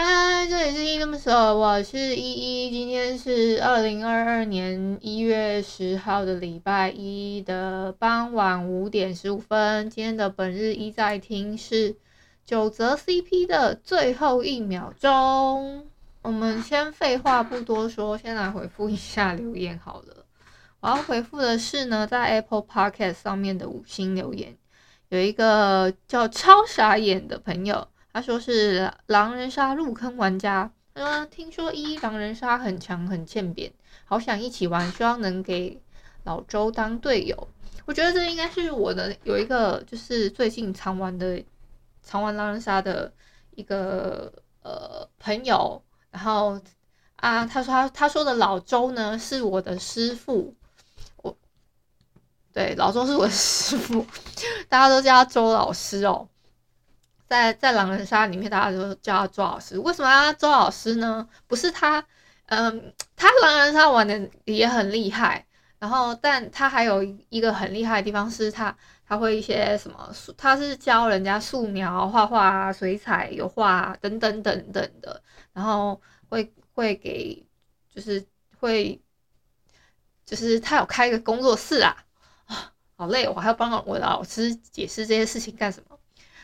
嗨，这里是依依恋不舍，我是依依。今天是二零二二年一月十号的礼拜一的傍晚五点十五分。今天的本日一在听是九泽 CP 的最后一秒钟。我们先废话不多说，先来回复一下留言好了。我要回复的是呢，在 Apple Podcast 上面的五星留言，有一个叫超傻眼的朋友。他说是狼人杀入坑玩家，他说听说一狼人杀很强很欠扁，好想一起玩，希望能给老周当队友。我觉得这应该是我的有一个就是最近常玩的常玩狼人杀的一个呃朋友，然后啊他说他他说的老周呢是我的师傅，我对老周是我的师傅，大家都叫他周老师哦。在在狼人杀里面，大家都叫他周老师。为什么要周老师呢？不是他，嗯，他狼人杀玩的也很厉害。然后，但他还有一个很厉害的地方是他，他会一些什么？他是教人家素描、画画、水彩、油画等等等等的。然后会会给，就是会，就是他有开一个工作室啊，啊，好累，我还要帮我的老师解释这些事情干什么？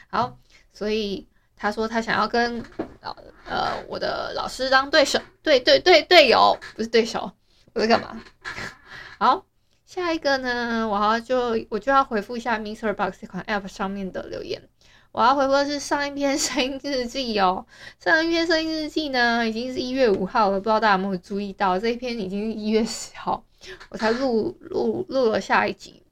好。所以他说他想要跟老呃我的老师当对手，对对对队友，不是对手，我在干嘛？好，下一个呢，我要就我就要回复一下 MixerBox 这款 App 上面的留言。我要回复的是上一篇声音日记哦，上一篇声音日记呢已经是一月五号了，不知道大家有没有注意到这一篇已经是一月十号，我才录录录了下一集。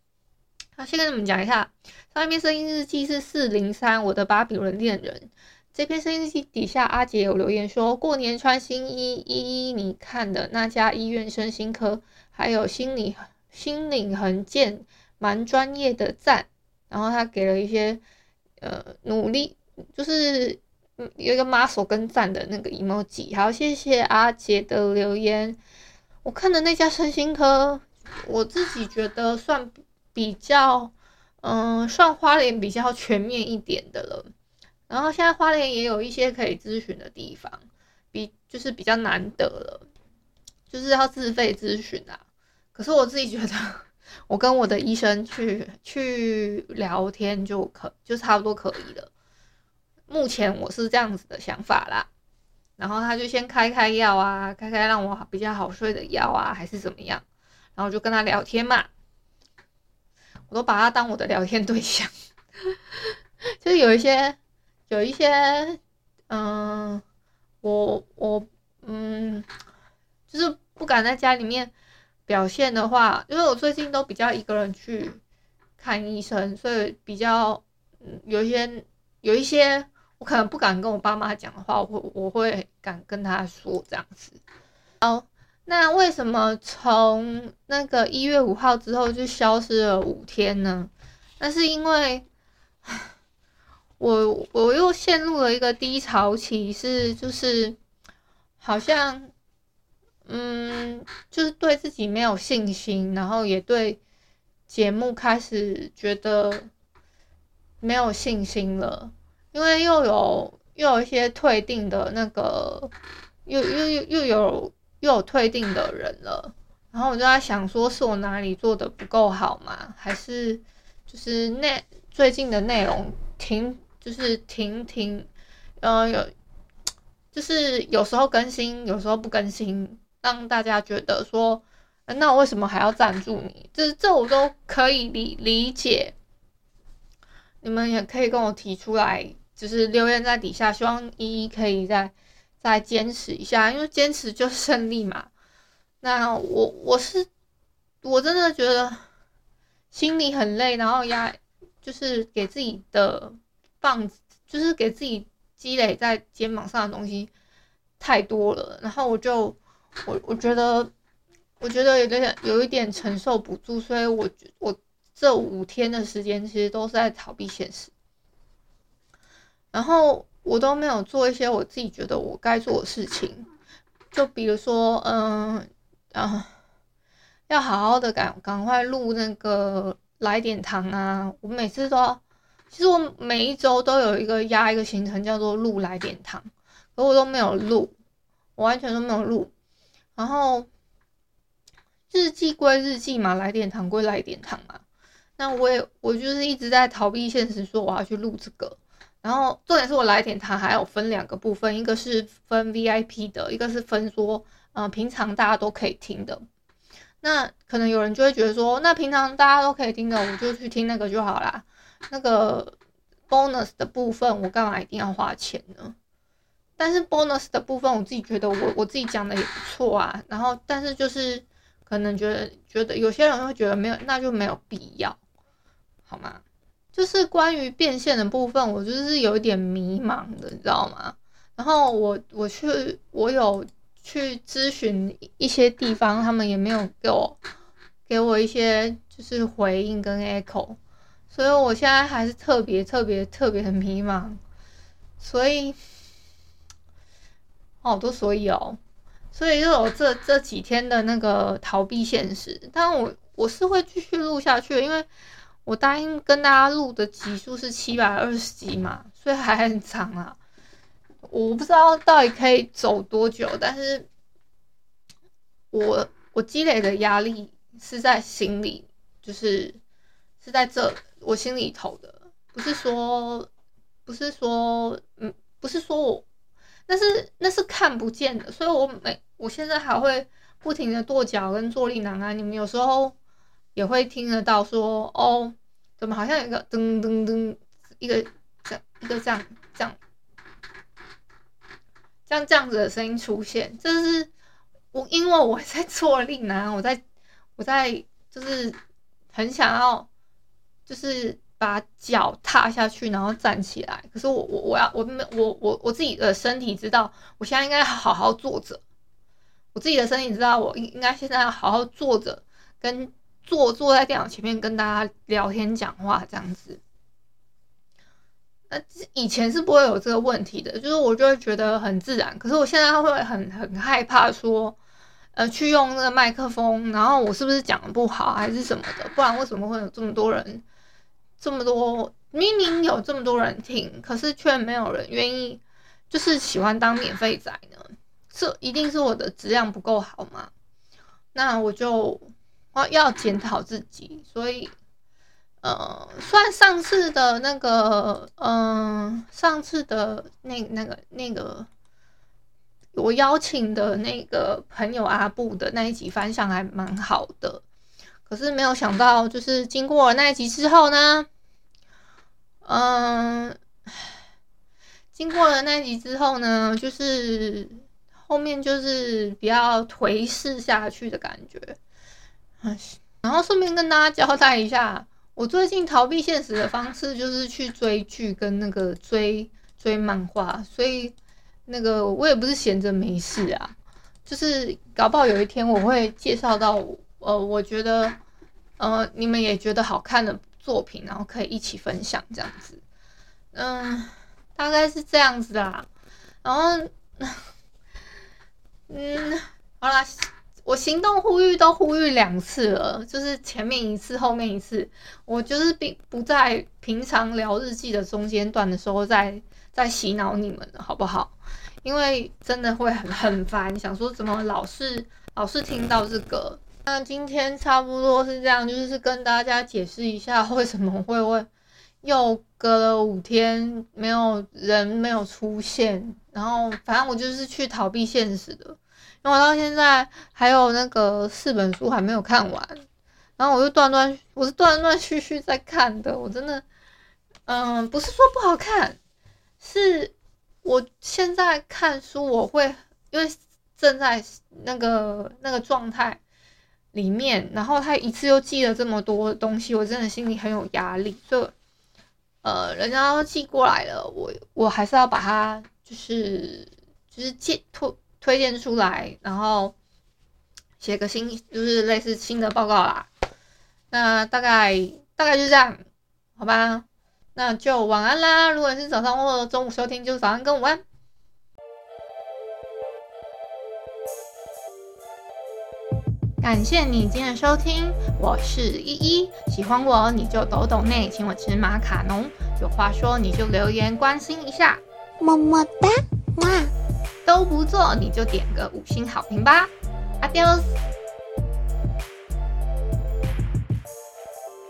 先跟你们讲一下。上一篇声音日记是四零三，我的巴比伦恋人。这篇声音日记底下，阿杰有留言说，过年穿新衣，依依你看的那家医院身心科，还有心理心领横剑，蛮专业的赞。然后他给了一些呃努力，就是有一个 muscle 跟赞的那个 emoji。好，谢谢阿杰的留言。我看的那家身心科，我自己觉得算比较。嗯，算花莲比较全面一点的了。然后现在花莲也有一些可以咨询的地方，比就是比较难得了，就是要自费咨询啊。可是我自己觉得，我跟我的医生去去聊天就可就差不多可以了。目前我是这样子的想法啦。然后他就先开开药啊，开开让我比较好睡的药啊，还是怎么样？然后就跟他聊天嘛。我都把他当我的聊天对象，就是有一些，有一些，嗯，我我嗯，就是不敢在家里面表现的话，因为我最近都比较一个人去看医生，所以比较，有一些有一些我可能不敢跟我爸妈讲的话，我会我会敢跟他说这样子，好。那为什么从那个一月五号之后就消失了五天呢？那是因为我我又陷入了一个低潮期，是就是好像嗯，就是对自己没有信心，然后也对节目开始觉得没有信心了，因为又有又有一些退订的那个，又又又又有。又有退订的人了，然后我就在想，说是我哪里做的不够好吗？还是就是内最近的内容停，就是停停，呃，有就是有时候更新，有时候不更新，让大家觉得说，那我为什么还要赞助你？这这我都可以理理解，你们也可以跟我提出来，就是留言在底下，希望依依可以在。再坚持一下，因为坚持就胜利嘛。那我我是我真的觉得心里很累，然后压就是给自己的棒子，就是给自己积累在肩膀上的东西太多了，然后我就我我觉得我觉得有点有一点承受不住，所以我我这五天的时间其实都是在逃避现实，然后。我都没有做一些我自己觉得我该做的事情，就比如说，嗯，啊，要好好的赶赶快录那个来点糖啊！我每次都，其实我每一周都有一个压一个行程叫做录来点糖，可我都没有录，我完全都没有录。然后日记归日记嘛，来点糖归来点糖嘛，那我也我就是一直在逃避现实，说我要去录这个。然后重点是我来点它还有分两个部分，一个是分 VIP 的，一个是分说，嗯、呃，平常大家都可以听的。那可能有人就会觉得说，那平常大家都可以听的，我就去听那个就好啦。那个 bonus 的部分，我干嘛一定要花钱呢？但是 bonus 的部分，我自己觉得我我自己讲的也不错啊。然后，但是就是可能觉得觉得有些人会觉得没有，那就没有必要，好吗？就是关于变现的部分，我就是有一点迷茫的，你知道吗？然后我我去，我有去咨询一些地方，他们也没有给我给我一些就是回应跟 echo，所以我现在还是特别特别特别的迷茫。所以，好多所以哦，所以就有这这几天的那个逃避现实，但我我是会继续录下去，因为。我答应跟大家录的集数是七百二十集嘛，所以还很长啊。我不知道到底可以走多久，但是我我积累的压力是在心里，就是是在这我心里头的，不是说不是说嗯，不是说我，那是那是看不见的，所以我每我现在还会不停的跺脚跟坐立难安，你们有时候。也会听得到说哦，怎么好像有一个噔噔噔，一个这样一个这样这样，像这样子的声音出现，这是我因为我在坐立难安，我在我在就是很想要就是把脚踏下去，然后站起来，可是我我我要我没我我我自己的身体知道，我现在应该好好坐着，我自己的身体知道，我应应该现在要好好坐着跟。坐坐在电脑前面跟大家聊天讲话这样子，那以前是不会有这个问题的，就是我就会觉得很自然。可是我现在会很很害怕说，呃，去用那个麦克风，然后我是不是讲的不好还是什么的？不然为什么会有这么多人，这么多明明有这么多人听，可是却没有人愿意，就是喜欢当免费仔呢？这一定是我的质量不够好吗？那我就。我要检讨自己，所以，呃，算上次的那个，嗯、呃，上次的那那个那个，我邀请的那个朋友阿布的那一集反响还蛮好的，可是没有想到，就是经过那一集之后呢，嗯、经过了那一集之后呢，就是后面就是比较颓势下去的感觉。然后顺便跟大家交代一下，我最近逃避现实的方式就是去追剧跟那个追追漫画，所以那个我也不是闲着没事啊，就是搞不好有一天我会介绍到，呃，我觉得呃你们也觉得好看的作品，然后可以一起分享这样子，嗯，大概是这样子啦，然后 嗯，好啦。我行动呼吁都呼吁两次了，就是前面一次，后面一次。我就是并不在平常聊日记的中间段的时候再再洗脑你们了，好不好？因为真的会很很烦，想说怎么老是老是听到这个。那今天差不多是这样，就是跟大家解释一下为什么会会又隔了五天没有人没有出现，然后反正我就是去逃避现实的。我到现在还有那个四本书还没有看完，然后我就断断，我是断断续续在看的。我真的，嗯，不是说不好看，是我现在看书，我会因为正在那个那个状态里面，然后他一次又寄了这么多东西，我真的心里很有压力。所以，呃，人家都寄过来了，我我还是要把它就是就是介推推荐出来，然后写个新就是类似新的报告啦。那大概大概就这样，好吧？那就晚安啦！如果是早上或中午收听，就早上跟午安。感谢你今天的收听，我是依依。喜欢我你就抖抖内，请我吃马卡龙。有话说你就留言关心一下，么么哒，哇！都不做你就点个五星好评吧阿彪。